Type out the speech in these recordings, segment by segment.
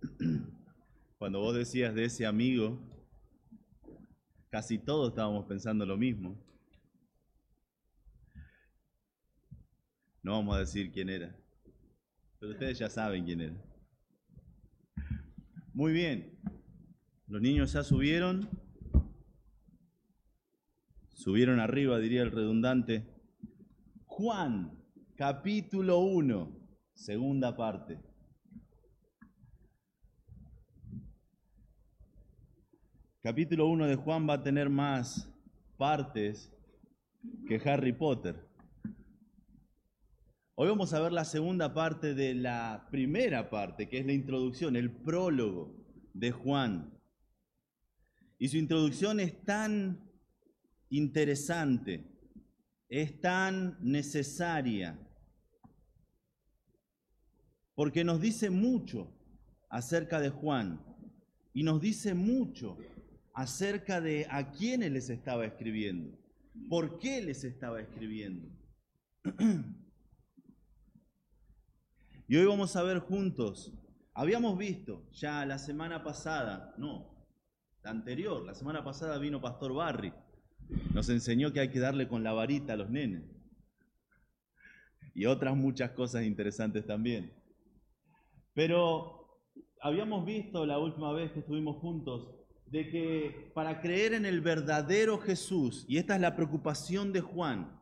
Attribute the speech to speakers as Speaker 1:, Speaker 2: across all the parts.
Speaker 1: Cuando vos decías de ese amigo, casi todos estábamos pensando lo mismo. No vamos a decir quién era, pero ustedes ya saben quién era. Muy bien, los niños ya subieron, subieron arriba, diría el redundante. Juan, capítulo 1, segunda parte. Capítulo 1 de Juan va a tener más partes que Harry Potter. Hoy vamos a ver la segunda parte de la primera parte, que es la introducción, el prólogo de Juan. Y su introducción es tan interesante, es tan necesaria, porque nos dice mucho acerca de Juan y nos dice mucho acerca de a quiénes les estaba escribiendo, por qué les estaba escribiendo. Y hoy vamos a ver juntos, habíamos visto ya la semana pasada, no, la anterior, la semana pasada vino Pastor Barry, nos enseñó que hay que darle con la varita a los nenes. Y otras muchas cosas interesantes también. Pero habíamos visto la última vez que estuvimos juntos de que para creer en el verdadero Jesús, y esta es la preocupación de Juan,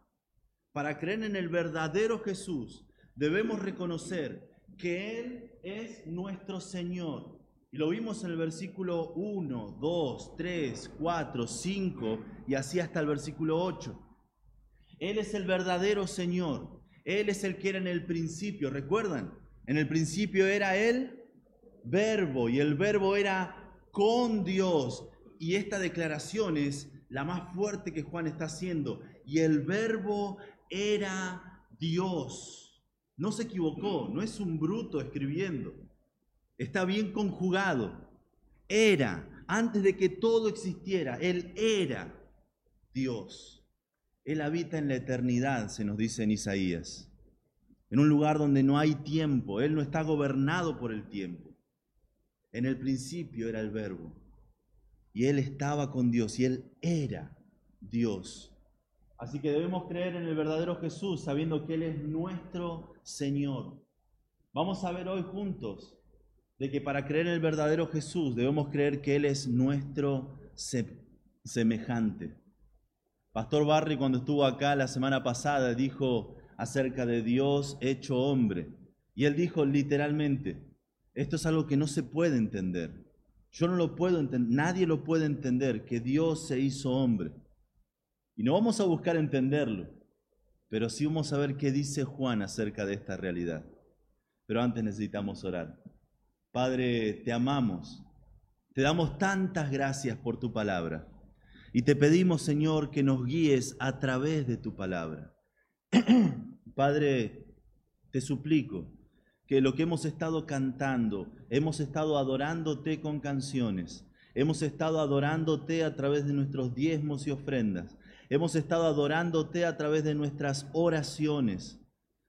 Speaker 1: para creer en el verdadero Jesús, debemos reconocer que Él es nuestro Señor. Y lo vimos en el versículo 1, 2, 3, 4, 5 y así hasta el versículo 8. Él es el verdadero Señor. Él es el que era en el principio. ¿Recuerdan? En el principio era el verbo y el verbo era con Dios. Y esta declaración es la más fuerte que Juan está haciendo. Y el verbo era Dios. No se equivocó, no es un bruto escribiendo. Está bien conjugado. Era, antes de que todo existiera, Él era Dios. Él habita en la eternidad, se nos dice en Isaías. En un lugar donde no hay tiempo. Él no está gobernado por el tiempo. En el principio era el verbo. Y Él estaba con Dios y Él era Dios. Así que debemos creer en el verdadero Jesús sabiendo que Él es nuestro Señor. Vamos a ver hoy juntos de que para creer en el verdadero Jesús debemos creer que Él es nuestro semejante. Pastor Barry cuando estuvo acá la semana pasada dijo acerca de Dios hecho hombre. Y él dijo literalmente, esto es algo que no se puede entender. Yo no lo puedo entender, nadie lo puede entender, que Dios se hizo hombre. Y no vamos a buscar entenderlo, pero sí vamos a ver qué dice Juan acerca de esta realidad. Pero antes necesitamos orar. Padre, te amamos, te damos tantas gracias por tu palabra y te pedimos, Señor, que nos guíes a través de tu palabra. Padre, te suplico que lo que hemos estado cantando, hemos estado adorándote con canciones, hemos estado adorándote a través de nuestros diezmos y ofrendas, hemos estado adorándote a través de nuestras oraciones.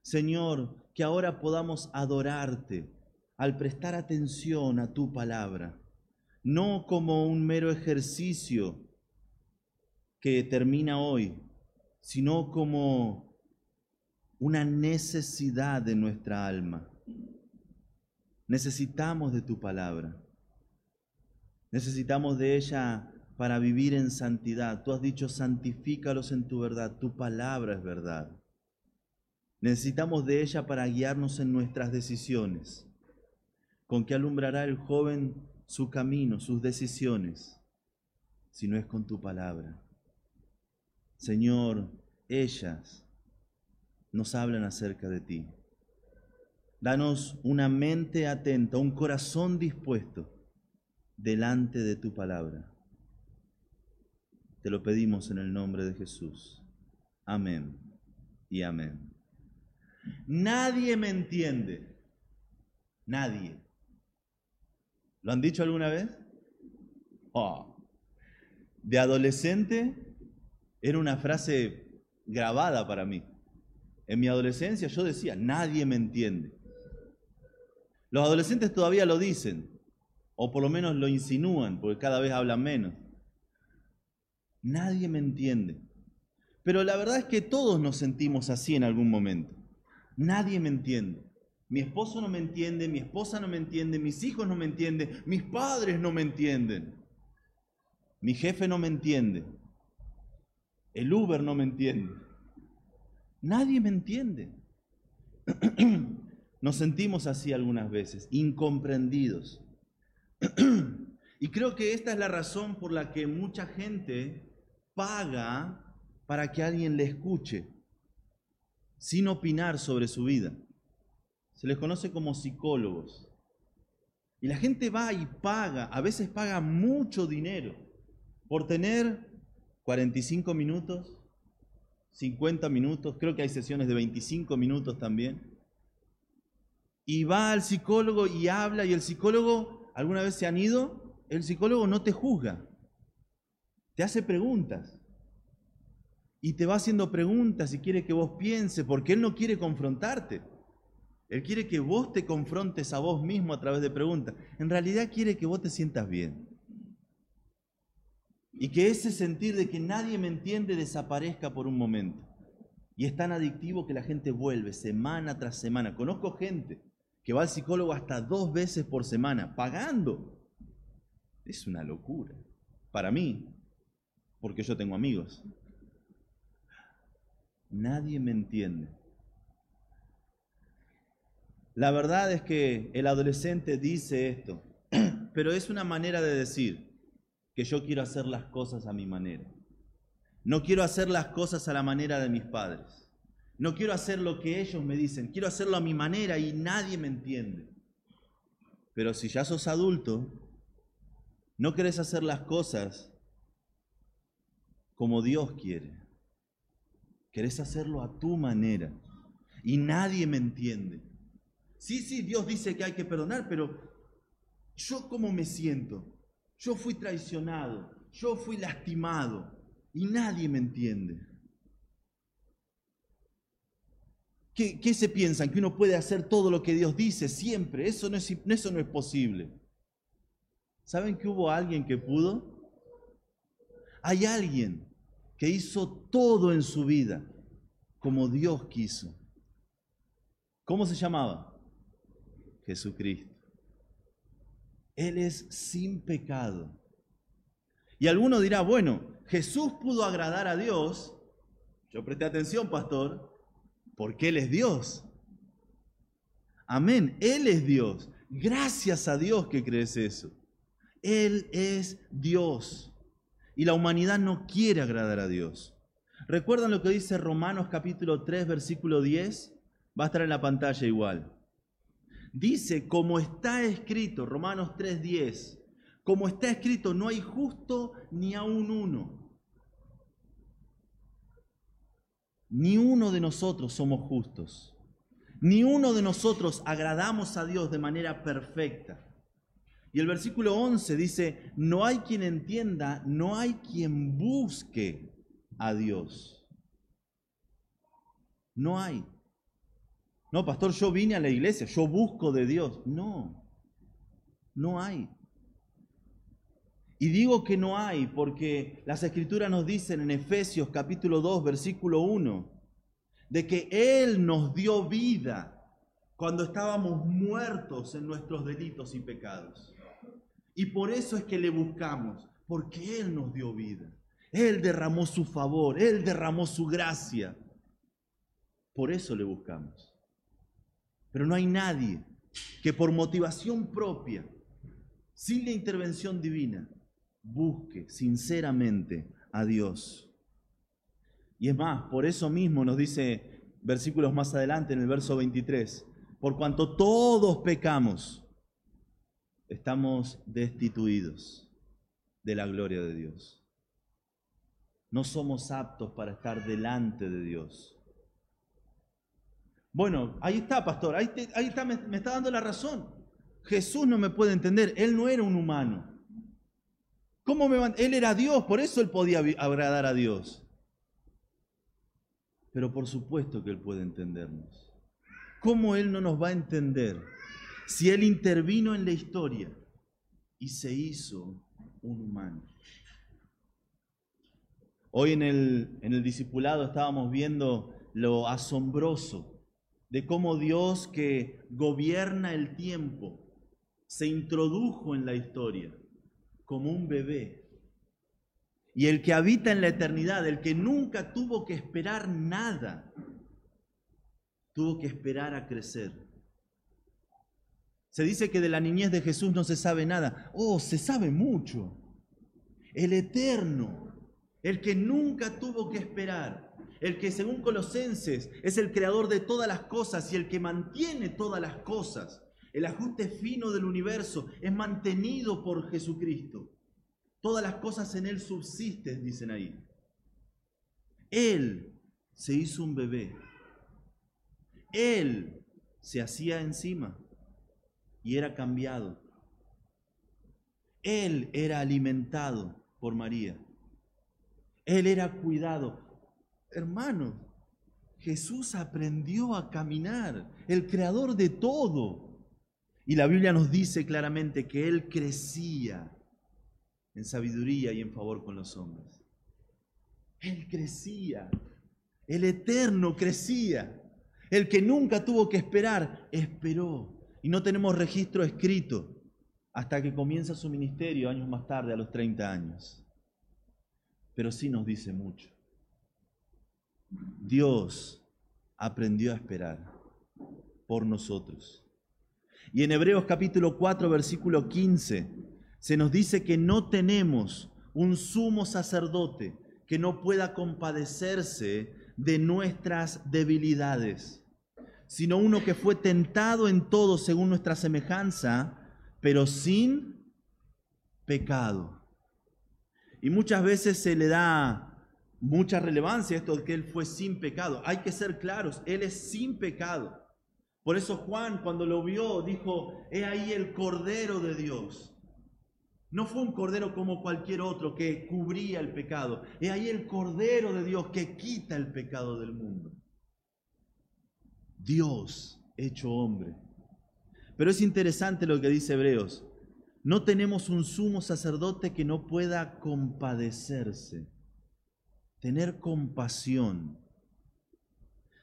Speaker 1: Señor, que ahora podamos adorarte al prestar atención a tu palabra, no como un mero ejercicio que termina hoy, sino como una necesidad de nuestra alma. Necesitamos de tu palabra. Necesitamos de ella para vivir en santidad. Tú has dicho, santifícalos en tu verdad. Tu palabra es verdad. Necesitamos de ella para guiarnos en nuestras decisiones. ¿Con qué alumbrará el joven su camino, sus decisiones, si no es con tu palabra? Señor, ellas nos hablan acerca de ti. Danos una mente atenta, un corazón dispuesto delante de tu palabra. Te lo pedimos en el nombre de Jesús. Amén y amén. Nadie me entiende. Nadie. ¿Lo han dicho alguna vez? Oh. De adolescente era una frase grabada para mí. En mi adolescencia yo decía, nadie me entiende. Los adolescentes todavía lo dicen, o por lo menos lo insinúan, porque cada vez hablan menos. Nadie me entiende. Pero la verdad es que todos nos sentimos así en algún momento. Nadie me entiende. Mi esposo no me entiende, mi esposa no me entiende, mis hijos no me entienden, mis padres no me entienden. Mi jefe no me entiende. El Uber no me entiende. Nadie me entiende. Nos sentimos así algunas veces, incomprendidos. Y creo que esta es la razón por la que mucha gente paga para que alguien le escuche, sin opinar sobre su vida. Se les conoce como psicólogos. Y la gente va y paga, a veces paga mucho dinero por tener 45 minutos, 50 minutos, creo que hay sesiones de 25 minutos también. Y va al psicólogo y habla y el psicólogo, ¿alguna vez se han ido? El psicólogo no te juzga, te hace preguntas y te va haciendo preguntas y quiere que vos pienses, porque Él no quiere confrontarte. Él quiere que vos te confrontes a vos mismo a través de preguntas. En realidad quiere que vos te sientas bien. Y que ese sentir de que nadie me entiende desaparezca por un momento. Y es tan adictivo que la gente vuelve semana tras semana. Conozco gente que va al psicólogo hasta dos veces por semana, pagando. Es una locura. Para mí, porque yo tengo amigos. Nadie me entiende. La verdad es que el adolescente dice esto, pero es una manera de decir que yo quiero hacer las cosas a mi manera. No quiero hacer las cosas a la manera de mis padres. No quiero hacer lo que ellos me dicen. Quiero hacerlo a mi manera y nadie me entiende. Pero si ya sos adulto, no querés hacer las cosas como Dios quiere. Querés hacerlo a tu manera. Y nadie me entiende. Sí, sí, Dios dice que hay que perdonar, pero yo cómo me siento. Yo fui traicionado, yo fui lastimado y nadie me entiende. ¿Qué, ¿Qué, se piensan? Que uno puede hacer todo lo que Dios dice siempre. Eso no es, eso no es posible. ¿Saben que hubo alguien que pudo? Hay alguien que hizo todo en su vida como Dios quiso. ¿Cómo se llamaba? Jesucristo. Él es sin pecado. Y alguno dirá, bueno, Jesús pudo agradar a Dios. Yo presté atención, pastor, porque Él es Dios. Amén, Él es Dios. Gracias a Dios que crees eso. Él es Dios y la humanidad no quiere agradar a Dios. ¿Recuerdan lo que dice Romanos capítulo 3, versículo 10? Va a estar en la pantalla igual. Dice, como está escrito, Romanos 3, 10, como está escrito, no hay justo ni aún uno. Ni uno de nosotros somos justos. Ni uno de nosotros agradamos a Dios de manera perfecta. Y el versículo 11 dice, no hay quien entienda, no hay quien busque a Dios. No hay. No, pastor, yo vine a la iglesia, yo busco de Dios. No, no hay. Y digo que no hay porque las escrituras nos dicen en Efesios capítulo 2, versículo 1, de que Él nos dio vida cuando estábamos muertos en nuestros delitos y pecados. Y por eso es que le buscamos, porque Él nos dio vida. Él derramó su favor, Él derramó su gracia. Por eso le buscamos. Pero no hay nadie que por motivación propia, sin la intervención divina, busque sinceramente a Dios. Y es más, por eso mismo nos dice versículos más adelante en el verso 23, por cuanto todos pecamos estamos destituidos de la gloria de Dios. No somos aptos para estar delante de Dios. Bueno, ahí está, pastor, ahí, está, me, me está dando la razón. Jesús no me puede entender, Él no era un humano. ¿Cómo Él era Dios, por eso Él podía agradar a Dios. Pero por supuesto que Él puede entendernos. ¿Cómo Él no nos va a entender si Él intervino en la historia y se hizo un humano. Hoy en el, en el discipulado estábamos viendo lo asombroso de cómo Dios que gobierna el tiempo se introdujo en la historia como un bebé. Y el que habita en la eternidad, el que nunca tuvo que esperar nada, tuvo que esperar a crecer. Se dice que de la niñez de Jesús no se sabe nada. Oh, se sabe mucho. El eterno, el que nunca tuvo que esperar, el que según Colosenses es el creador de todas las cosas y el que mantiene todas las cosas. El ajuste fino del universo es mantenido por Jesucristo. Todas las cosas en Él subsisten, dicen ahí. Él se hizo un bebé. Él se hacía encima y era cambiado. Él era alimentado por María. Él era cuidado. Hermano, Jesús aprendió a caminar, el creador de todo. Y la Biblia nos dice claramente que Él crecía en sabiduría y en favor con los hombres. Él crecía, el eterno crecía, el que nunca tuvo que esperar, esperó. Y no tenemos registro escrito hasta que comienza su ministerio años más tarde, a los 30 años. Pero sí nos dice mucho. Dios aprendió a esperar por nosotros. Y en Hebreos capítulo 4, versículo 15, se nos dice que no tenemos un sumo sacerdote que no pueda compadecerse de nuestras debilidades, sino uno que fue tentado en todo según nuestra semejanza, pero sin pecado. Y muchas veces se le da mucha relevancia a esto de que Él fue sin pecado. Hay que ser claros, Él es sin pecado. Por eso Juan cuando lo vio dijo, he ahí el Cordero de Dios. No fue un cordero como cualquier otro que cubría el pecado. He ahí el Cordero de Dios que quita el pecado del mundo. Dios hecho hombre. Pero es interesante lo que dice Hebreos. No tenemos un sumo sacerdote que no pueda compadecerse, tener compasión,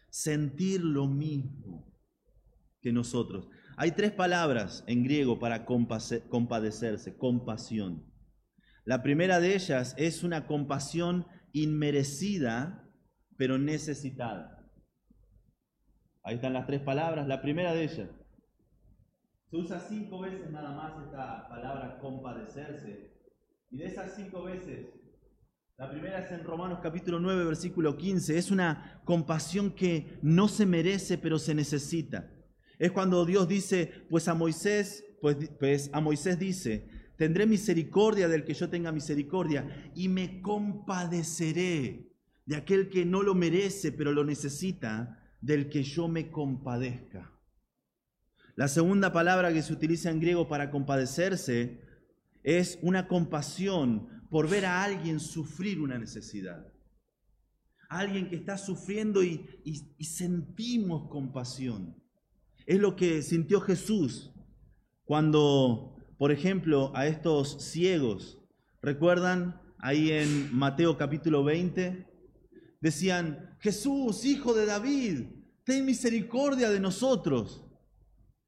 Speaker 1: sentir lo mismo que nosotros. Hay tres palabras en griego para compadecerse, compasión. La primera de ellas es una compasión inmerecida, pero necesitada. Ahí están las tres palabras. La primera de ellas. Se usa cinco veces nada más esta palabra compadecerse. Y de esas cinco veces, la primera es en Romanos capítulo 9, versículo 15. Es una compasión que no se merece, pero se necesita. Es cuando Dios dice, pues a Moisés, pues, pues, a Moisés dice, tendré misericordia del que yo tenga misericordia y me compadeceré de aquel que no lo merece, pero lo necesita, del que yo me compadezca. La segunda palabra que se utiliza en griego para compadecerse es una compasión por ver a alguien sufrir una necesidad. alguien que está sufriendo y sentimos compasión. Es lo que sintió Jesús cuando, por ejemplo, a estos ciegos, ¿recuerdan ahí en Mateo capítulo 20? Decían, Jesús, hijo de David, ten misericordia de nosotros.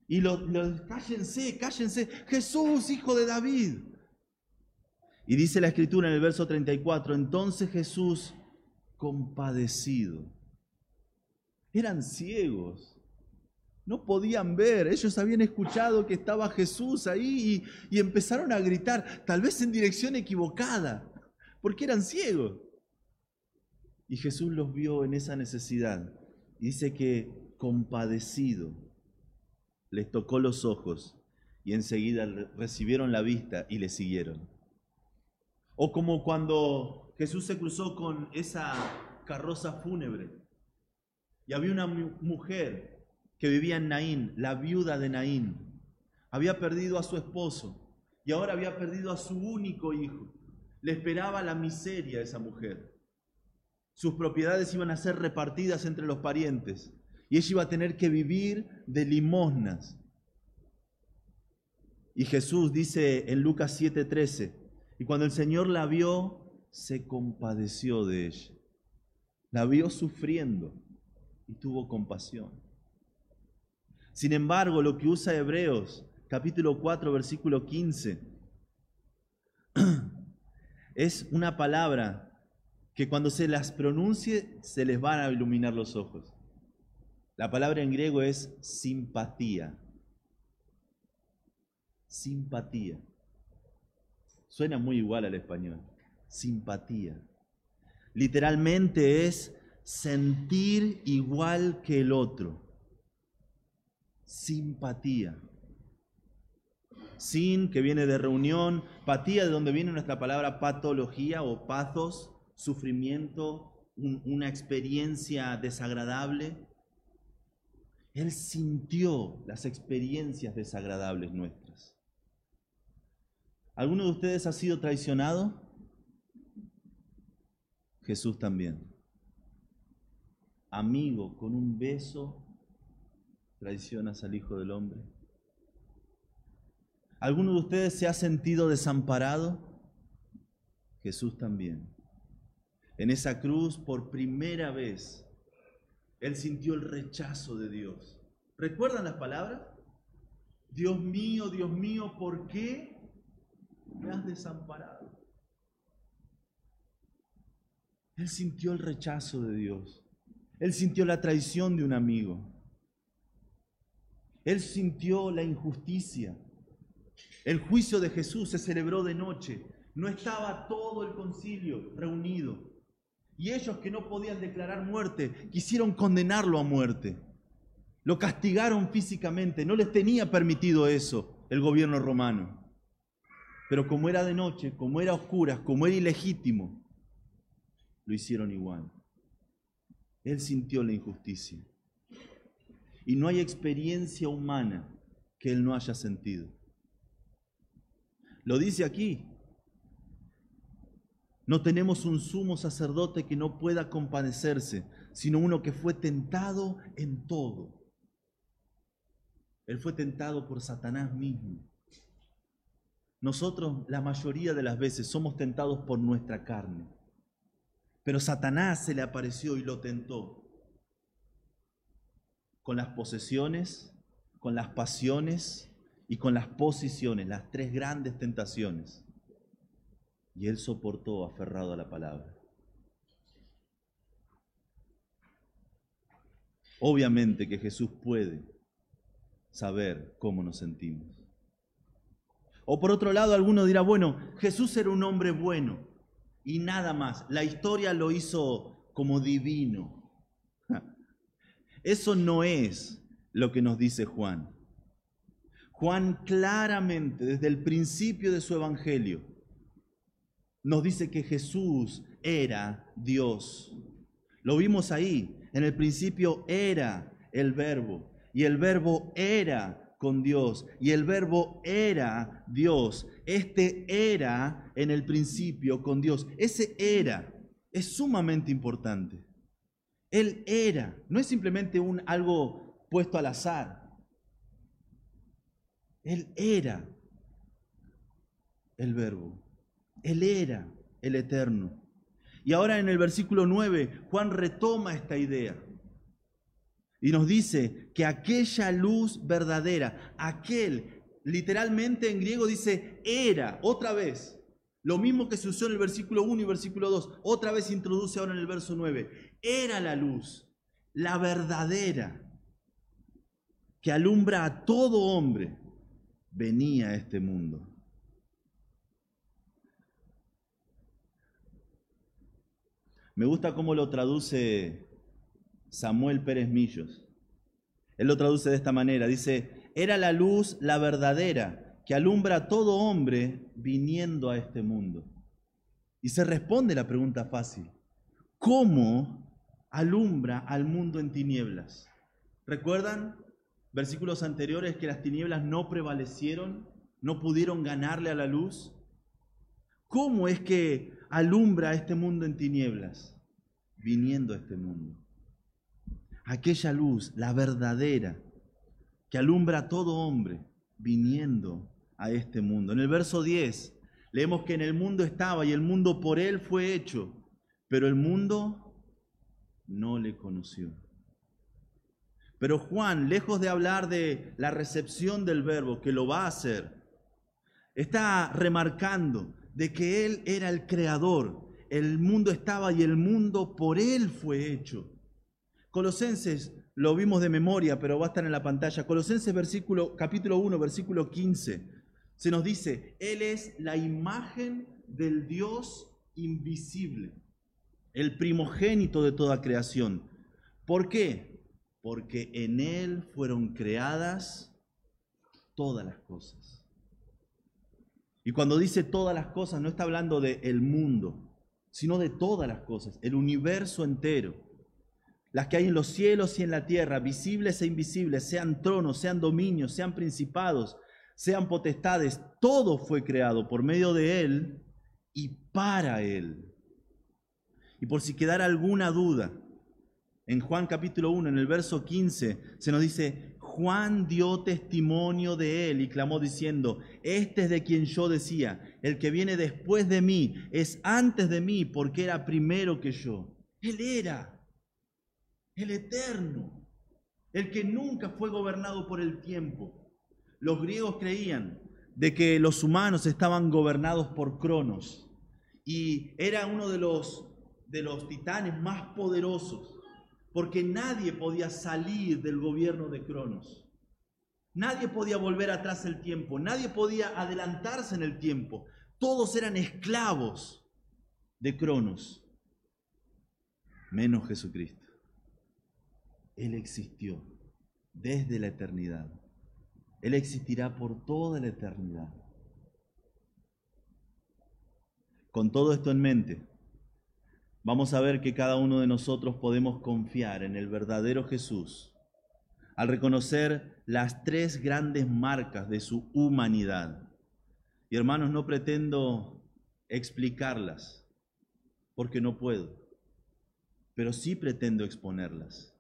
Speaker 1: Y los, cállense, cállense, Jesús, hijo de David. Y dice la escritura en el verso 34, entonces Jesús, compadecido, eran ciegos no podían ver, ellos habían escuchado que estaba Jesús ahí y, empezaron a gritar, tal vez en dirección equivocada, porque eran ciegos. Y Jesús los vio en esa necesidad. Dice que compadecido les tocó los ojos y enseguida recibieron la vista y le siguieron. O como cuando Jesús se cruzó con esa carroza fúnebre y había una mujer que vivía en Naín, la viuda de Naín. Había perdido a su esposo y ahora había perdido a su único hijo. Le esperaba la miseria a esa mujer. Sus propiedades iban a ser repartidas entre los parientes y ella iba a tener que vivir de limosnas. Y Jesús dice en Lucas 7:13, y cuando el Señor la vio, se compadeció de ella. La vio sufriendo y tuvo compasión. Sin embargo, lo que usa Hebreos capítulo 4, versículo 15, es una palabra que cuando se las pronuncie se les van a iluminar los ojos. La palabra en griego es simpatía. Simpatía. Suena muy igual al español. Simpatía. Literalmente es sentir igual que el otro. Simpatía. Sin, que viene de reunión, patía, de donde viene nuestra palabra patología o pathos, sufrimiento, una experiencia desagradable. Él sintió las experiencias desagradables nuestras. ¿Alguno de ustedes ha sido traicionado? Jesús también. Amigo, con un beso traicionas al Hijo del Hombre. ¿Alguno de ustedes se ha sentido desamparado? Jesús también. En esa cruz, por primera vez, Él sintió el rechazo de Dios. ¿Recuerdan las palabras? Dios mío, Dios mío, ¿por qué me has desamparado? Él sintió el rechazo de Dios. Él sintió la traición de un amigo. Él sintió la injusticia. El juicio de Jesús se celebró de noche. No estaba todo el concilio reunido. Y ellos que no podían declarar muerte, quisieron condenarlo a muerte. Lo castigaron físicamente, no les tenía permitido eso el gobierno romano. Pero como era de noche, como era oscuras, como era ilegítimo, lo hicieron igual. Él sintió la injusticia. Y no hay experiencia humana que él no haya sentido. Lo dice aquí, no tenemos un sumo sacerdote que no pueda compadecerse, sino uno que fue tentado en todo. Él fue tentado por Satanás mismo. Nosotros la mayoría de las veces somos tentados por nuestra carne. Pero Satanás se le apareció y lo tentó con las posesiones, con las pasiones y con las posiciones, las tres grandes tentaciones. Y él soportó aferrado a la palabra. Obviamente que Jesús puede saber cómo nos sentimos. O por otro lado, alguno dirá, bueno, Jesús era un hombre bueno y nada más. La historia lo hizo como divino. Eso no es lo que nos dice Juan. Juan claramente, desde el principio de su evangelio, nos dice que Jesús era Dios. Lo vimos ahí. En el principio era el verbo y el verbo era con Dios y el verbo era Dios. Este era en el principio con Dios. Ese era es sumamente importante. Él era, no es simplemente un algo puesto al azar. Él era el verbo. Él era el eterno. Y ahora en el versículo 9, Juan retoma esta idea. Y nos dice que aquella luz verdadera, aquel, literalmente en griego dice era, otra vez. Lo mismo que se usó en el versículo 1 y versículo 2, otra vez introduce ahora en el verso 9. Era la luz, la verdadera, que alumbra a todo hombre, venía a este mundo. Me gusta cómo lo traduce Samuel Pérez Millos. Él lo traduce de esta manera. Dice, era la luz la verdadera que alumbra a todo hombre viniendo a este mundo. Y se responde la pregunta fácil. ¿Cómo alumbra al mundo en tinieblas? ¿Recuerdan versículos anteriores que las tinieblas no prevalecieron, no pudieron ganarle a la luz? ¿Cómo es que alumbra este mundo en tinieblas, viniendo a este mundo. Aquella luz, la verdadera, que alumbra a todo hombre, viniendo a este mundo. En el verso 10 leemos que en el mundo estaba y el mundo por él fue hecho, pero el mundo no le conoció. Pero Juan, lejos de hablar de la recepción del verbo, que lo va a hacer, está remarcando de que Él era el creador, el mundo estaba y el mundo por Él fue hecho. Colosenses, lo vimos de memoria, pero va a estar en la pantalla. Colosenses versículo, capítulo 1, versículo 15, se nos dice, Él es la imagen del Dios invisible, el primogénito de toda creación. ¿Por qué? Porque en Él fueron creadas todas las cosas. Y cuando dice todas las cosas, no está hablando del el mundo, sino de todas las cosas, el universo entero. Las que hay en los cielos y en la tierra, visibles e invisibles, sean tronos, sean dominios, sean principados, sean potestades, todo fue creado por medio de Él y para Él. Y por si quedara alguna duda, en Juan capítulo 1, en el verso 15, se nos dice, Juan dio testimonio de él y clamó diciendo, este es de quien yo decía, el que viene después de mí es antes de mí porque era primero que yo. Él era el eterno, el que nunca fue gobernado por el tiempo. Los griegos creían de que los humanos estaban gobernados por Cronos y era uno de los, de los titanes más poderosos porque nadie podía salir del gobierno de Cronos. Nadie podía volver atrás el tiempo, nadie podía adelantarse en el tiempo. Todos eran esclavos de Cronos, menos Jesucristo. Él existió desde la eternidad. Él existirá por toda la eternidad. Con todo esto en mente, vamos a ver que cada uno de nosotros podemos confiar en el verdadero Jesús al reconocer las tres grandes marcas de su humanidad. Y hermanos, no pretendo explicarlas, porque no puedo, pero sí pretendo exponerlas.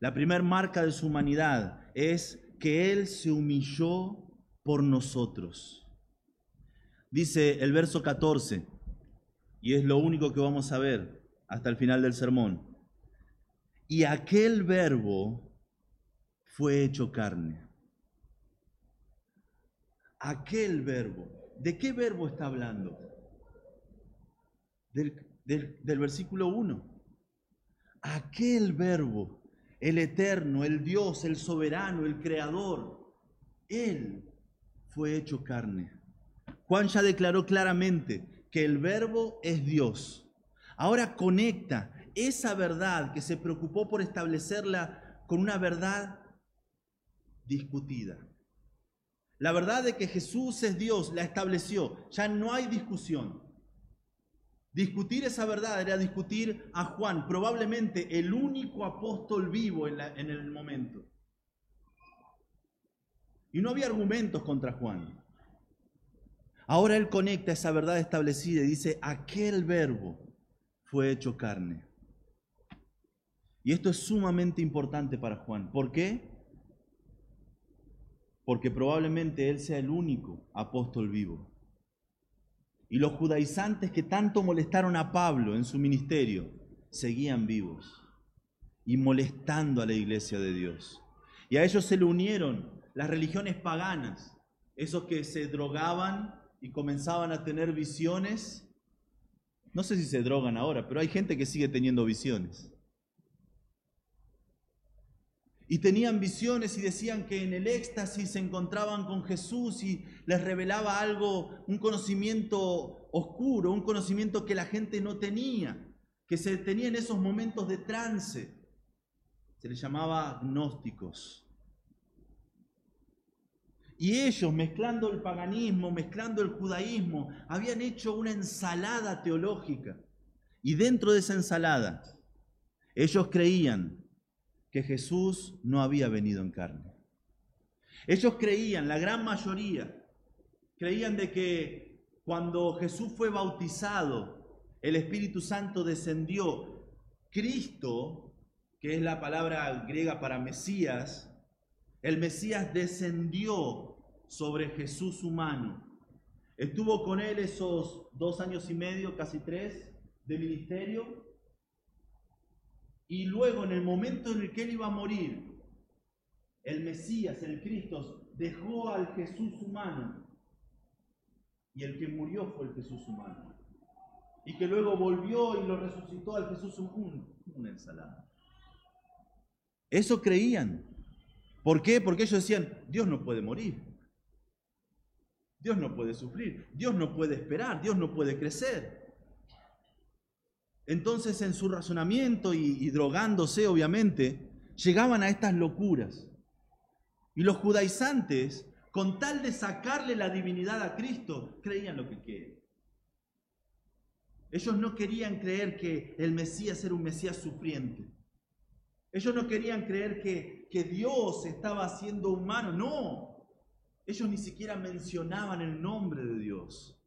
Speaker 1: La primera marca de su humanidad es que Él se humilló por nosotros. Dice el verso 14, y es lo único que vamos a ver hasta el final del sermón. Y aquel verbo fue hecho carne. Aquel verbo. ¿De qué verbo está hablando? Del, del versículo 1. Aquel verbo, el eterno, el Dios, el soberano, el creador, Él fue hecho carne. Juan ya declaró claramente que el verbo es Dios. Ahora conecta esa verdad que se preocupó por establecerla con una verdad discutida. La verdad de que Jesús es Dios la estableció. Ya no hay discusión. Discutir esa verdad era discutir a Juan, probablemente el único apóstol vivo en, en el momento. Y no había argumentos contra Juan. Ahora Él conecta esa verdad establecida y dice, aquel verbo fue hecho carne. Y esto es sumamente importante para Juan. ¿Por qué? Porque probablemente Él sea el único apóstol vivo. Y los judaizantes que tanto molestaron a Pablo en su ministerio, seguían vivos y molestando a la iglesia de Dios. Y a ellos se le unieron las religiones paganas, esos que se drogaban y comenzaban a tener visiones. No sé si se drogan ahora, pero hay gente que sigue teniendo visiones. Y tenían visiones y decían que en el éxtasis se encontraban con Jesús y les revelaba algo, un conocimiento oscuro, un conocimiento que la gente no tenía, que se tenía en esos momentos de trance. Se les llamaba gnósticos. Y ellos, mezclando el paganismo, mezclando el judaísmo, habían hecho una ensalada teológica. Y dentro de esa ensalada, ellos creían que Jesús no había venido en carne. Ellos creían, la gran mayoría, creían de que cuando Jesús fue bautizado, el Espíritu Santo descendió. Cristo, que es la palabra griega para Mesías, el Mesías descendió sobre Jesús humano. Estuvo con él esos dos años y medio, casi tres, de ministerio. Y luego, en el momento en el que él iba a morir, el Mesías, el Cristo, dejó al Jesús humano. Y el que murió fue el Jesús humano. Y que luego volvió y lo resucitó al Jesús humano. Una ensalada. Eso creían. ¿Por qué? Porque ellos decían, Dios no puede morir. Dios no puede sufrir. Dios no puede esperar. Dios no puede crecer. Entonces en su razonamiento y, drogándose obviamente, llegaban a estas locuras. Y los judaizantes, con tal de sacarle la divinidad a Cristo, creían lo que quieren. Ellos no querían creer que el Mesías era un Mesías sufriente. Ellos no querían creer que, que Dios estaba haciendo humano. No. Ellos ni siquiera mencionaban el nombre de Dios.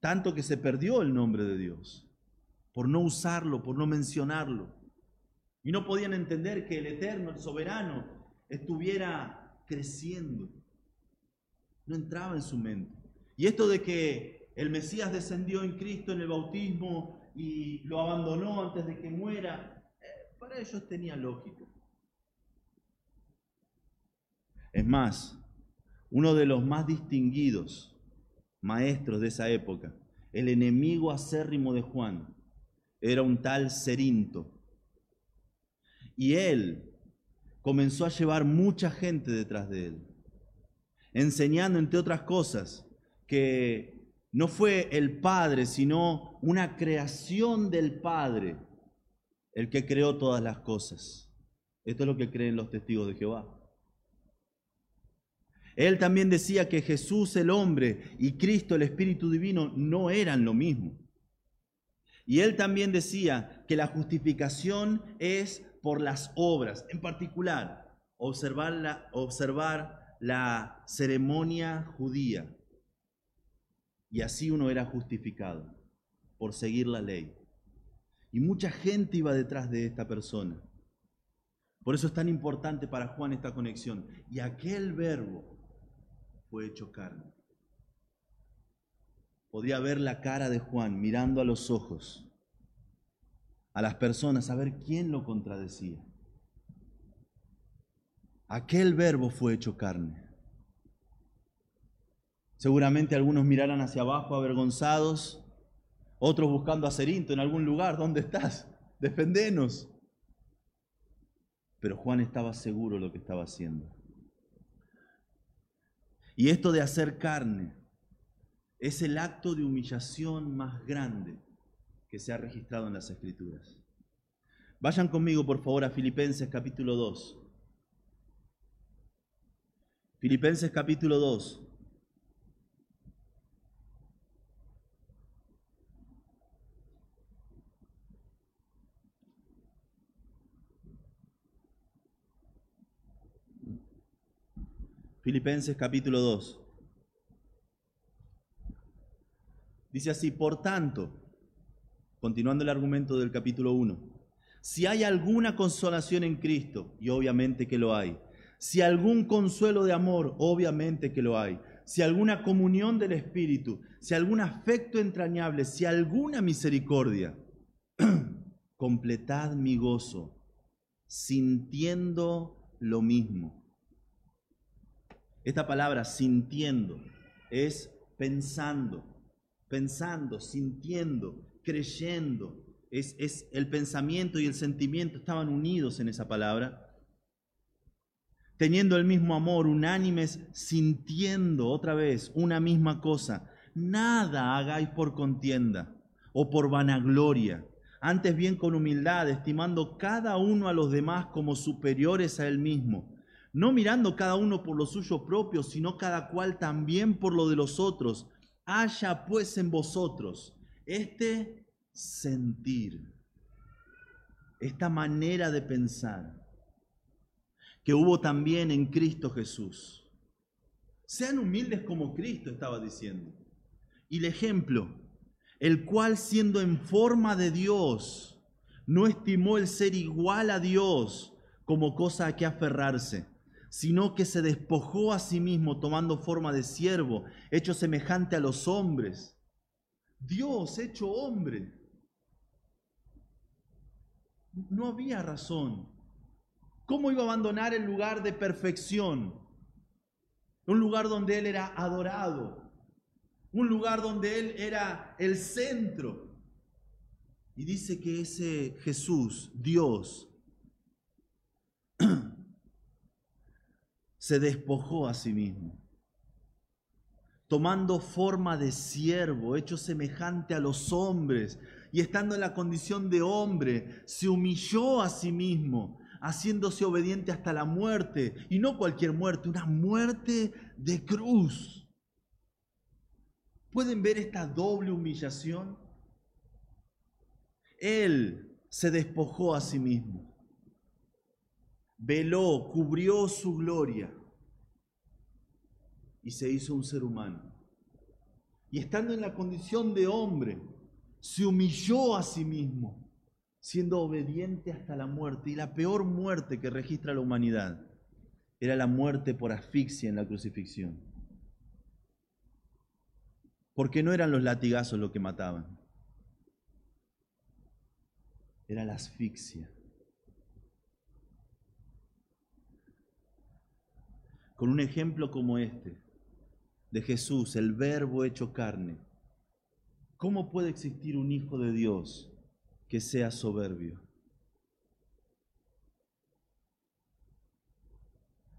Speaker 1: Tanto que se perdió el nombre de Dios. Por no usarlo, por no mencionarlo. Y no podían entender que el Eterno, el Soberano, estuviera creciendo. No entraba en su mente. Y esto de que el Mesías descendió en Cristo en el bautismo y lo abandonó antes de que muera, eh, para ellos tenía lógica. Es más, uno de los más distinguidos maestros de esa época, el enemigo acérrimo de Juan, era un tal Cerinto. Y él comenzó a llevar mucha gente detrás de él, enseñando, entre otras cosas, que no fue el Padre, sino una creación del Padre el que creó todas las cosas. Esto es lo que creen los testigos de Jehová. Él también decía que Jesús el hombre y Cristo el Espíritu Divino no eran lo mismo. Y él también decía que la justificación es por las obras, en particular, observar la, ceremonia judía. Y así uno era justificado por seguir la ley. Y mucha gente iba detrás de esta persona. Por eso es tan importante para Juan esta conexión. Y aquel verbo fue hecho carne. Podría ver la cara de Juan mirando a los ojos a las personas a ver quién lo contradecía. Aquel verbo fue hecho carne. Seguramente algunos mirarán hacia abajo avergonzados, otros buscando a Cerinto en algún lugar. ¿Dónde estás? Defendenos. Pero Juan estaba seguro de lo que estaba haciendo. Y esto de hacer carne es el acto de humillación más grande que se ha registrado en las Escrituras. Vayan conmigo, por favor, a Filipenses capítulo 2. Filipenses capítulo 2. Filipenses capítulo 2. Dice así, por tanto, continuando el argumento del capítulo 1, si hay alguna consolación en Cristo, y obviamente que lo hay, si algún consuelo de amor, obviamente que lo hay, si alguna comunión del Espíritu, si algún afecto entrañable, si alguna misericordia, completad mi gozo, sintiendo lo mismo. Esta palabra sintiendo es pensando, pensando, sintiendo, creyendo. Es, es el pensamiento y el sentimiento estaban unidos en esa palabra. Teniendo el mismo amor, unánimes, sintiendo otra vez una misma cosa. Nada hagáis por contienda o por vanagloria, antes bien con humildad, estimando cada uno a los demás como superiores a él mismo, no mirando cada uno por lo suyo propio, sino cada cual también por lo de los otros. Haya pues en vosotros este sentir, esta manera de pensar que hubo también en Cristo Jesús. Sean humildes como Cristo estaba diciendo. Y el ejemplo, el cual siendo en forma de Dios, no estimó el ser igual a Dios como cosa a que aferrarse, sino que se despojó a sí mismo tomando forma de siervo, hecho semejante a los hombres. Dios hecho hombre. No había razón. ¿Cómo iba a abandonar el lugar de perfección? Un lugar donde Él era adorado. Un lugar donde Él era el centro. Y dice que ese Jesús, Dios, se despojó a sí mismo, tomando forma de siervo, hecho semejante a los hombres, y estando en la condición de hombre, se humilló a sí mismo, haciéndose obediente hasta la muerte, y no cualquier muerte, una muerte de cruz. ¿Pueden ver esta doble humillación? Él se despojó a sí mismo veló, cubrió su gloria y se hizo un ser humano. Y estando en la condición de hombre, se humilló a sí mismo, siendo obediente hasta la muerte. Y la peor muerte que registra la humanidad era la muerte por asfixia en la crucifixión. Porque no eran los latigazos lo que mataban, era la asfixia. Con un ejemplo como este, de Jesús, el verbo hecho carne, ¿cómo puede existir un hijo de Dios que sea soberbio?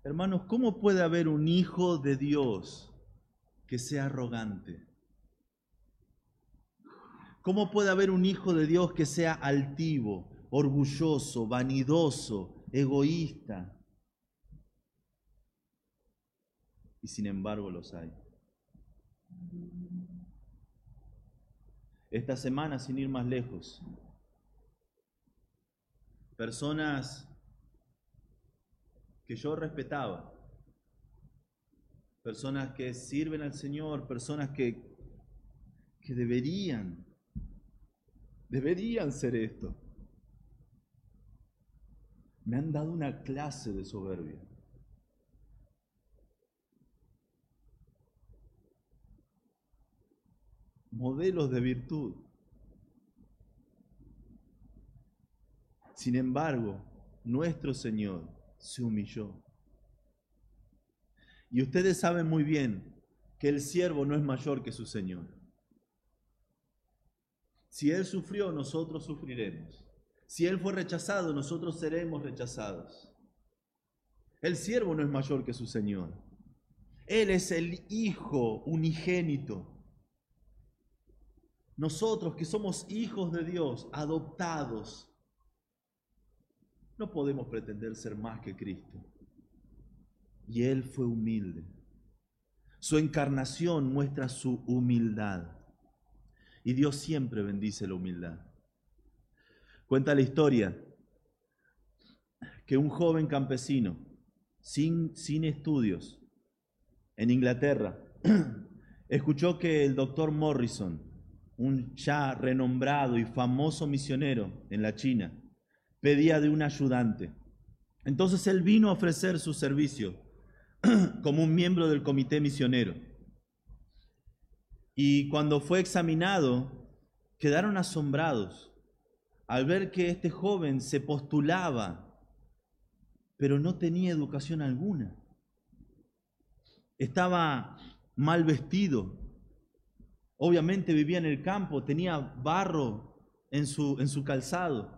Speaker 1: Hermanos, ¿cómo puede haber un hijo de Dios que sea arrogante? ¿Cómo puede haber un hijo de Dios que sea altivo, orgulloso, vanidoso, egoísta? Y sin embargo los hay. Esta semana, sin ir más lejos, personas que yo respetaba, personas que sirven al Señor, personas que, que deberían, deberían ser esto, me han dado una clase de soberbia. Modelos de virtud. Sin embargo, nuestro Señor se humilló. Y ustedes saben muy bien que el siervo no es mayor que su Señor. Si Él sufrió, nosotros sufriremos. Si Él fue rechazado, nosotros seremos rechazados. El siervo no es mayor que su Señor. Él es el Hijo unigénito nosotros que somos hijos de Dios, adoptados, no podemos pretender ser más que Cristo. Y Él fue humilde. Su encarnación muestra su humildad. Y Dios siempre bendice la humildad. Cuenta la historia que un joven campesino, sin, sin estudios, en Inglaterra, escuchó que el doctor Morrison, un ya renombrado y famoso misionero en la China, pedía de un ayudante. Entonces él vino a ofrecer su servicio como un miembro del comité misionero. Y cuando fue examinado, quedaron asombrados al ver que este joven se postulaba, pero no tenía educación alguna. Estaba mal vestido, Obviamente vivía en el campo, tenía barro en su, en su calzado.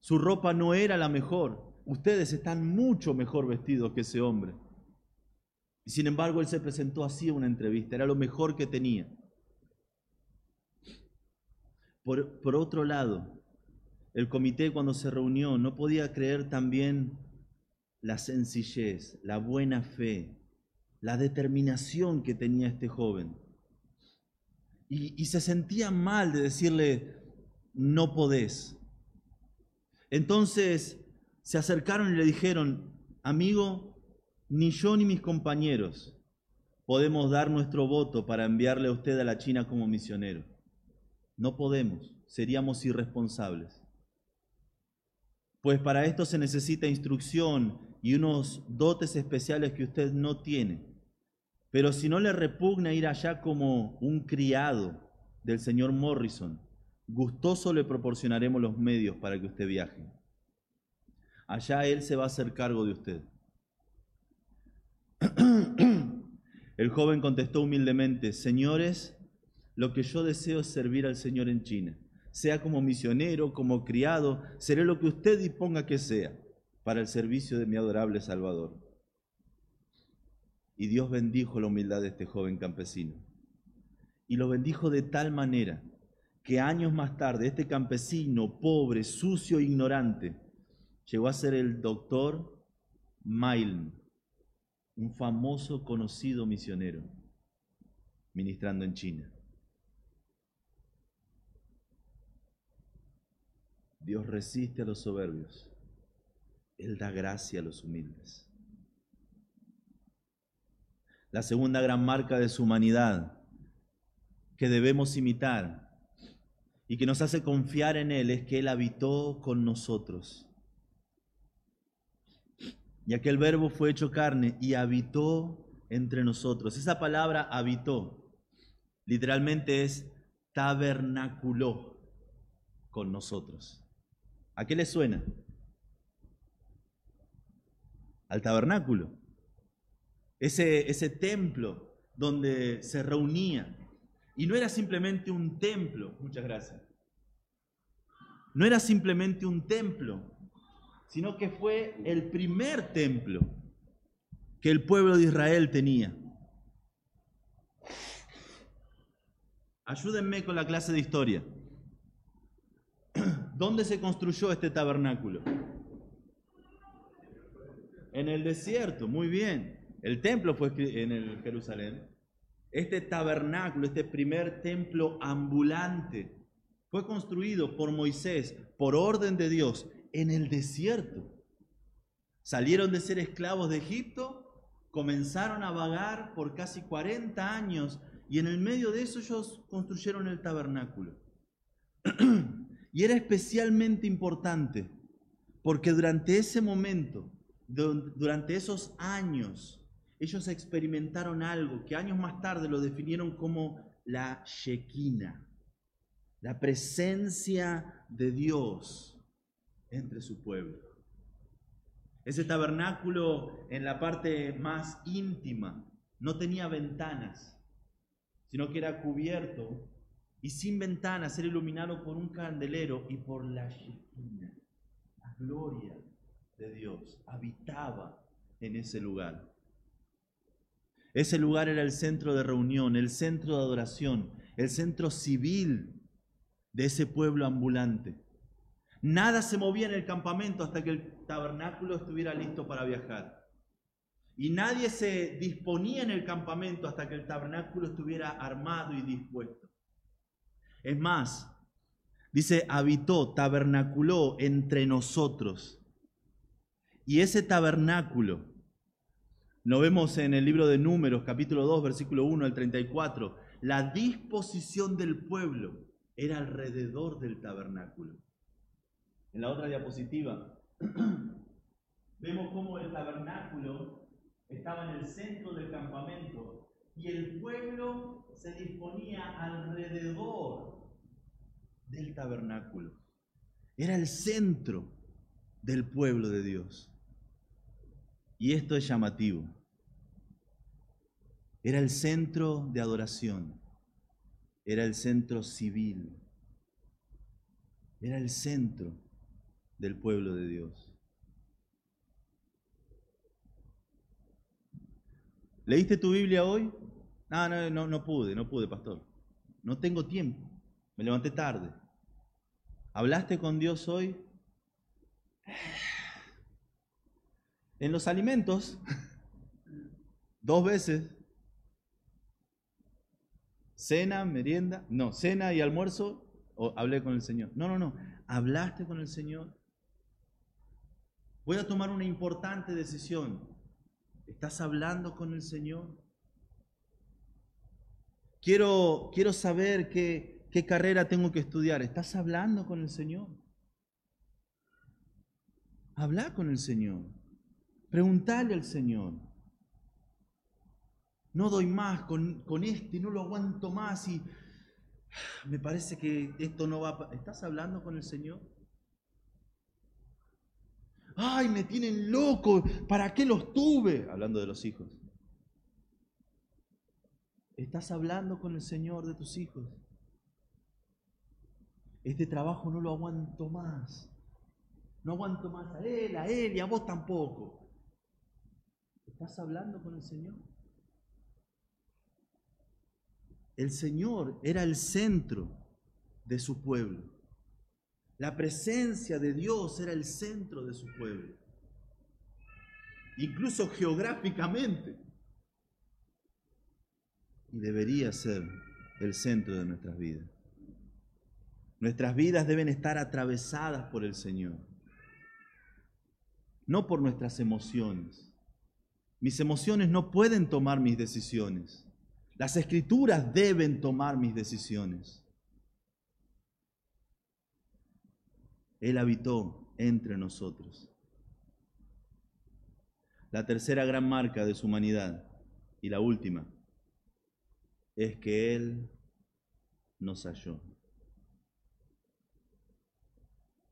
Speaker 1: Su ropa no era la mejor. Ustedes están mucho mejor vestidos que ese hombre. Y sin embargo, él se presentó así a una entrevista. Era lo mejor que tenía. Por, por otro lado, el comité cuando se reunió no podía creer también la sencillez, la buena fe, la determinación que tenía este joven y, se sentía mal de decirle, no podés. Entonces se acercaron y le dijeron, amigo, ni yo ni mis compañeros podemos dar nuestro voto para enviarle a usted a la China como misionero. No podemos, seríamos irresponsables. pues para esto se necesita instrucción y unos dotes especiales que usted no tiene. Pero si no le repugna ir allá como un criado del señor Morrison, gustoso le proporcionaremos los medios para que usted viaje. Allá él se va a hacer cargo de usted. El joven contestó humildemente, señores, lo que yo deseo es servir al Señor en China. Sea como misionero, como criado, seré lo que usted disponga que sea para el servicio de mi adorable Salvador. Y Dios bendijo la humildad de este joven campesino. Y lo bendijo de tal manera que años más tarde este campesino, pobre, sucio e ignorante, llegó a ser el doctor Milne, un famoso, conocido misionero, ministrando en China. Dios resiste a los soberbios. Él da gracia a los humildes. La segunda gran marca de su humanidad que debemos imitar y que nos hace confiar en Él es que Él habitó con nosotros. Y aquel verbo fue hecho carne y habitó entre nosotros. Esa palabra habitó literalmente es tabernaculó con nosotros. ¿A qué le suena? Al tabernáculo. Ese, ese templo donde se reunía. Y no era simplemente un templo, muchas gracias. No era simplemente un templo, sino que fue el primer templo que el pueblo de Israel tenía. Ayúdenme con la clase de historia. ¿Dónde se construyó este tabernáculo? En el desierto, muy bien. El templo fue en el Jerusalén. Este tabernáculo, este primer templo ambulante, fue construido por Moisés por orden de Dios en el desierto. Salieron de ser esclavos de Egipto, comenzaron a vagar por casi 40 años y en el medio de eso ellos construyeron el tabernáculo. Y era especialmente importante porque durante ese momento, durante esos años, ellos experimentaron algo que años más tarde lo definieron como la Shekinah, la presencia de Dios entre su pueblo. Ese tabernáculo en la parte más íntima no tenía ventanas, sino que era cubierto y sin ventanas, era iluminado por un candelero y por la Shekinah. La gloria de Dios habitaba en ese lugar. Ese lugar era el centro de reunión, el centro de adoración, el centro civil de ese pueblo ambulante. Nada se movía en el campamento hasta que el tabernáculo estuviera listo para viajar. Y nadie se disponía en el campamento hasta que el tabernáculo estuviera armado y dispuesto. Es más, dice, habitó, tabernaculó entre nosotros. Y ese tabernáculo, lo vemos en el libro de Números, capítulo 2, versículo 1 al 34, la disposición del pueblo era alrededor del tabernáculo. En la otra diapositiva, vemos cómo el tabernáculo estaba en el centro del campamento y el pueblo se disponía alrededor del tabernáculo. Era el centro del pueblo de Dios. Y esto es llamativo. Era el centro de adoración. Era el centro civil. Era el centro del pueblo de Dios. ¿Leíste tu Biblia hoy? No, no, no, no pude, no pude, pastor. No tengo tiempo. Me levanté tarde. ¿Hablaste con Dios hoy? En los alimentos, dos veces. Cena, merienda, no, cena y almuerzo, o hablé con el Señor. No, no, no. ¿Hablaste con el Señor? Voy a tomar una importante decisión. ¿Estás hablando con el Señor? Quiero, quiero saber qué, qué carrera tengo que estudiar. ¿Estás hablando con el Señor? Habla con el Señor. Preguntale al Señor. No doy más con, con este, no lo aguanto más y me parece que esto no va. ¿Estás hablando con el Señor? Ay, me tienen loco, ¿para qué los tuve? Hablando de los hijos. ¿Estás hablando con el Señor de tus hijos? Este trabajo no lo aguanto más. No aguanto más a él, a él y a vos tampoco. ¿Estás hablando con el Señor? El Señor era el centro de su pueblo. La presencia de Dios era el centro de su pueblo. Incluso geográficamente. Y debería ser el centro de nuestras vidas. Nuestras vidas deben estar atravesadas por el Señor, no por nuestras emociones. Mis emociones no pueden tomar mis decisiones. Las escrituras deben tomar mis decisiones. Él habitó entre nosotros. La tercera gran marca de su humanidad y la última es que Él nos halló.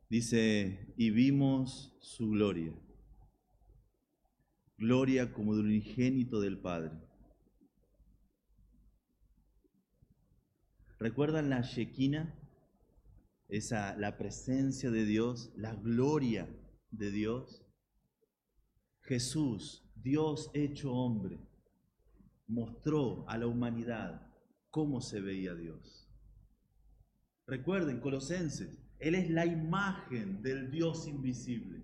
Speaker 1: Dice, y vimos su gloria, gloria como del unigénito del Padre. ¿Recuerdan la Shekinah? Esa, la presencia de Dios, la gloria de Dios. Jesús, Dios hecho hombre, mostró a la humanidad cómo se veía Dios. Recuerden, Colosenses, él es la imagen del Dios invisible.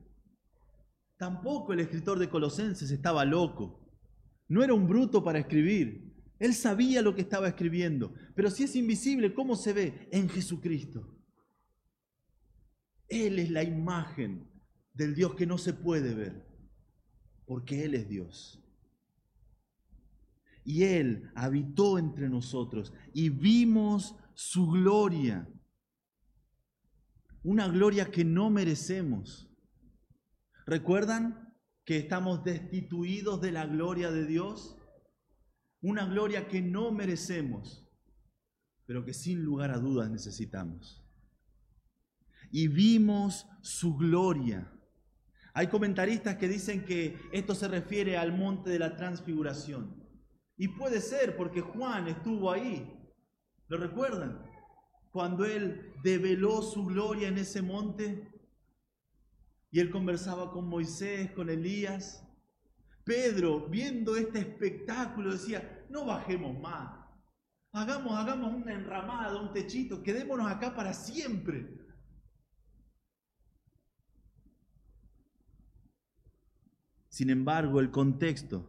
Speaker 1: Tampoco el escritor de Colosenses estaba loco. No era un bruto para escribir. Él sabía lo que estaba escribiendo. Pero si es invisible, ¿cómo se ve? En Jesucristo. Él es la imagen del Dios que no se puede ver. Porque Él es Dios. Y Él habitó entre nosotros y vimos su gloria una gloria que no merecemos. ¿Recuerdan que estamos destituidos de la gloria de Dios? Una gloria que no merecemos, pero que sin lugar a dudas necesitamos. Y vimos su gloria. Hay comentaristas que dicen que esto se refiere al monte de la transfiguración. Y puede ser porque Juan estuvo ahí. ¿Lo recuerdan? cuando él develó su gloria en ese monte y él conversaba con Moisés, con Elías. Pedro, viendo este espectáculo, decía, no bajemos más, hagamos, hagamos una enramada, un techito, quedémonos acá para siempre. Sin embargo, el contexto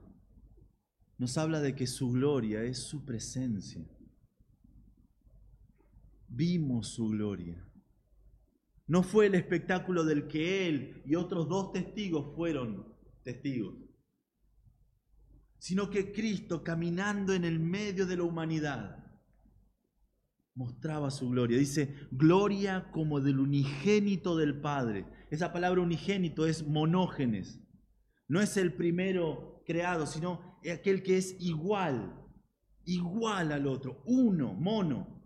Speaker 1: nos habla de que su gloria es su presencia vimos su gloria. No fue el espectáculo del que él y otros dos testigos fueron testigos, sino que Cristo caminando en el medio de la humanidad mostraba su gloria. Dice, gloria como del unigénito del Padre. Esa palabra unigénito es monógenes. No es el primero creado, sino aquel que es igual, igual al otro, uno, mono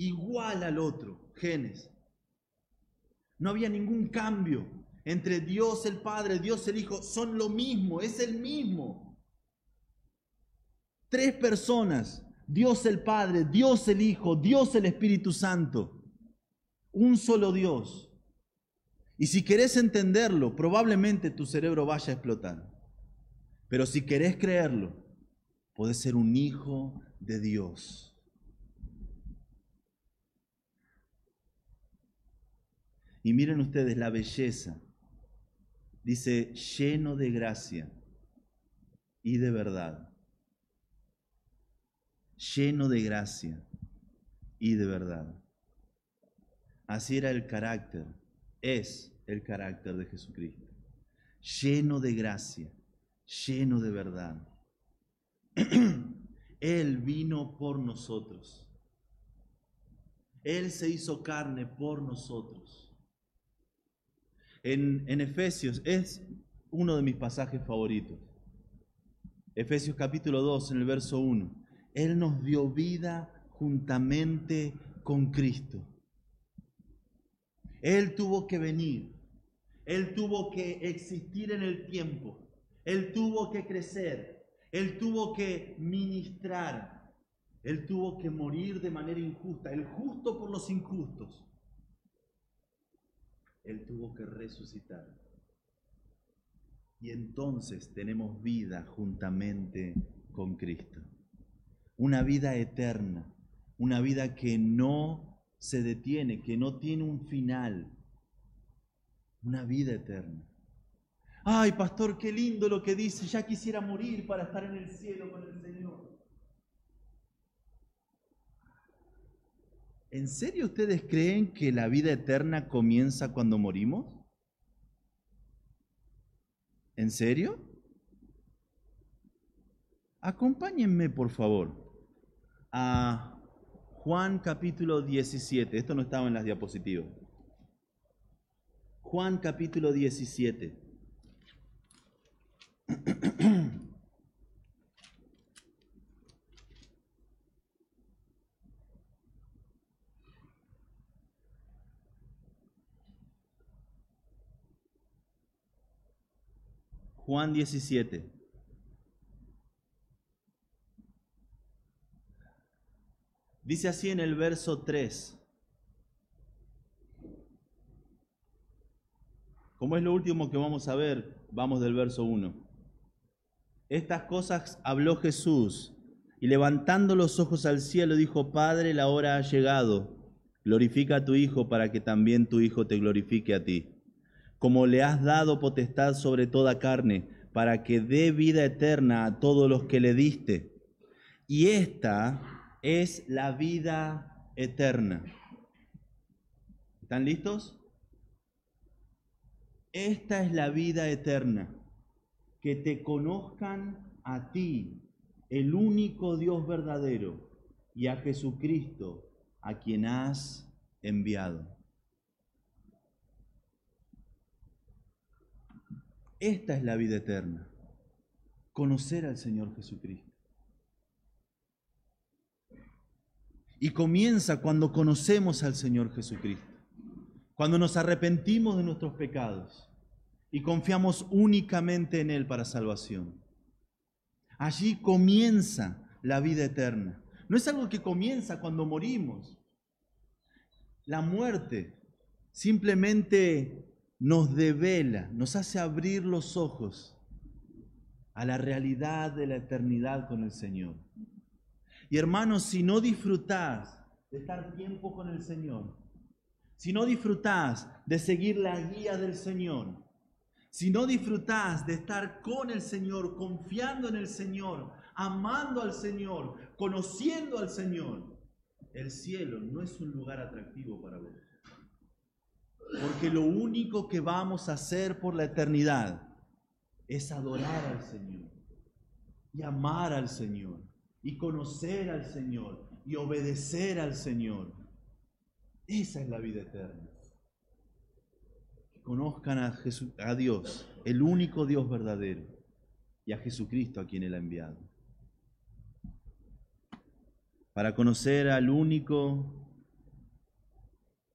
Speaker 1: igual al otro, genes. No había ningún cambio entre Dios el Padre, Dios el Hijo, son lo mismo, es el mismo. Tres personas, Dios el Padre, Dios el Hijo, Dios el Espíritu Santo, un solo Dios. Y si querés entenderlo, probablemente tu cerebro vaya a explotar. Pero si querés creerlo, podés ser un hijo de Dios. Y miren ustedes la belleza. Dice, lleno de gracia y de verdad. Lleno de gracia y de verdad. Así era el carácter, es el carácter de Jesucristo. Lleno de gracia, lleno de verdad. Él vino por nosotros. Él se hizo carne por nosotros. En, Efesios es uno de mis pasajes favoritos. Efesios capítulo 2, en el verso 1. Él nos dio vida juntamente con Cristo. Él tuvo que venir. Él tuvo que existir en el tiempo. Él tuvo que crecer. Él tuvo que ministrar. Él tuvo que morir de manera injusta. El justo por los injustos. Él tuvo que resucitar. Y entonces tenemos vida juntamente con Cristo. Una vida eterna, una vida que no se detiene, que no tiene un final. Una vida eterna. Ay, pastor, qué lindo lo que dice. Ya quisiera morir para estar en el cielo con el Señor. ¿En serio ustedes creen que la vida eterna comienza cuando morimos? ¿En serio? Acompáñenme, por favor, a Juan capítulo 17. Esto no estaba en las diapositivas. Juan capítulo 17. Juan 17. Dice así en el verso 3. Como es lo último que vamos a ver, vamos del verso 1. Estas cosas habló Jesús y levantando los ojos al cielo dijo, Padre, la hora ha llegado, glorifica a tu Hijo para que también tu Hijo te glorifique a ti como le has dado potestad sobre toda carne, para que dé vida eterna a todos los que le diste. Y esta es la vida eterna. ¿Están listos? Esta es la vida eterna, que te conozcan a ti, el único Dios verdadero, y a Jesucristo, a quien has enviado. Esta es la vida eterna, conocer al Señor Jesucristo. Y comienza cuando conocemos al Señor Jesucristo, cuando nos arrepentimos de nuestros pecados y confiamos únicamente en Él para salvación. Allí comienza la vida eterna. No es algo que comienza cuando morimos. La muerte simplemente nos devela, nos hace abrir los ojos a la realidad de la eternidad con el Señor. Y hermanos, si no disfrutás de estar tiempo con el Señor, si no disfrutás de seguir la guía del Señor, si no disfrutás de estar con el Señor, confiando en el Señor, amando al Señor, conociendo al Señor, el cielo no es un lugar atractivo para vos. Porque lo único que vamos a hacer por la eternidad es adorar al Señor y amar al Señor y conocer al Señor y obedecer al Señor. Esa es la vida eterna. Que conozcan a, a Dios, el único Dios verdadero, y a Jesucristo a quien Él ha enviado. Para conocer al único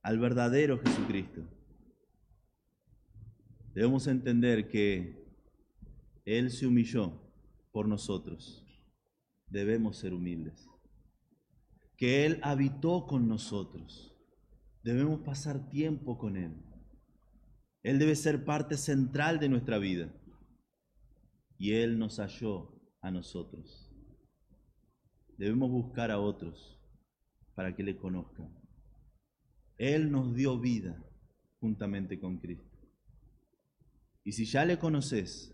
Speaker 1: al verdadero Jesucristo. Debemos entender que Él se humilló por nosotros. Debemos ser humildes. Que Él habitó con nosotros. Debemos pasar tiempo con Él. Él debe ser parte central de nuestra vida. Y Él nos halló a nosotros. Debemos buscar a otros para que le conozcan. Él nos dio vida juntamente con Cristo. Y si ya le conoces,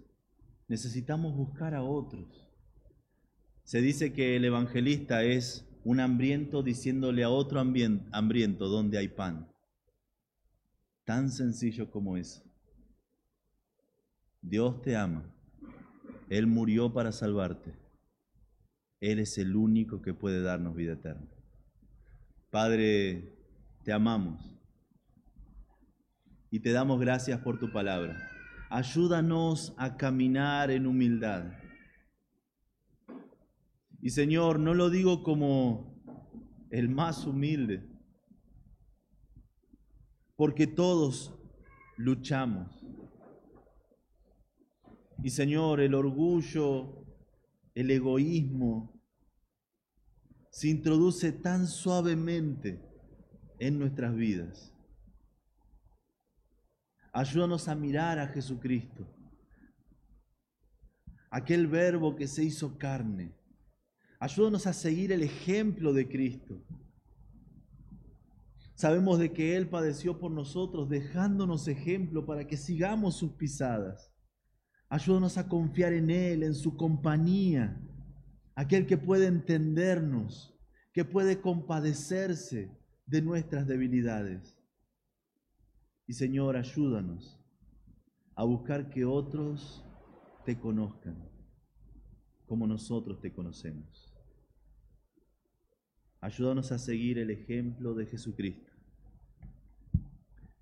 Speaker 1: necesitamos buscar a otros. Se dice que el evangelista es un hambriento diciéndole a otro hambriento donde hay pan. Tan sencillo como eso. Dios te ama. Él murió para salvarte. Él es el único que puede darnos vida eterna. Padre, te amamos. y te damos gracias por tu palabra. Ayúdanos a caminar en humildad. Y Señor, no lo digo como el más humilde, porque todos luchamos. Y Señor, el orgullo, el egoísmo, se introduce tan suavemente en nuestras vidas. Ayúdanos a mirar a Jesucristo, aquel verbo que se hizo carne. Ayúdanos a seguir el ejemplo de Cristo. Sabemos de que Él padeció por nosotros, dejándonos ejemplo para que sigamos sus pisadas. Ayúdanos a confiar en Él, en su compañía, aquel que puede entendernos, que puede compadecerse de nuestras debilidades. Y Señor, ayúdanos a buscar que otros te conozcan como nosotros te conocemos. Ayúdanos a seguir el ejemplo de Jesucristo.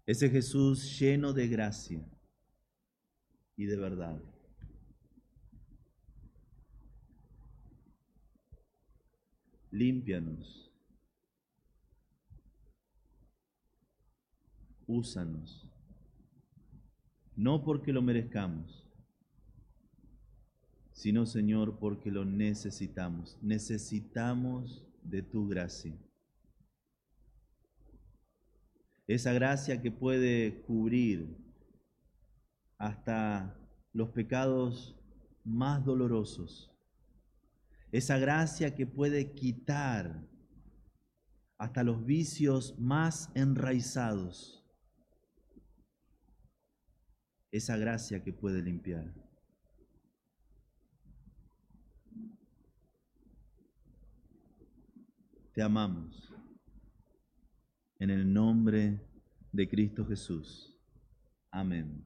Speaker 1: Ese Jesús lleno de gracia y de verdad. Límpianos. Úsanos. No porque lo merezcamos, sino Señor porque lo necesitamos. Necesitamos de tu gracia. Esa gracia que puede cubrir hasta los pecados más dolorosos. Esa gracia que puede quitar hasta los vicios más enraizados. Esa gracia que puede limpiar. Te amamos. En el nombre de Cristo Jesús. Amén.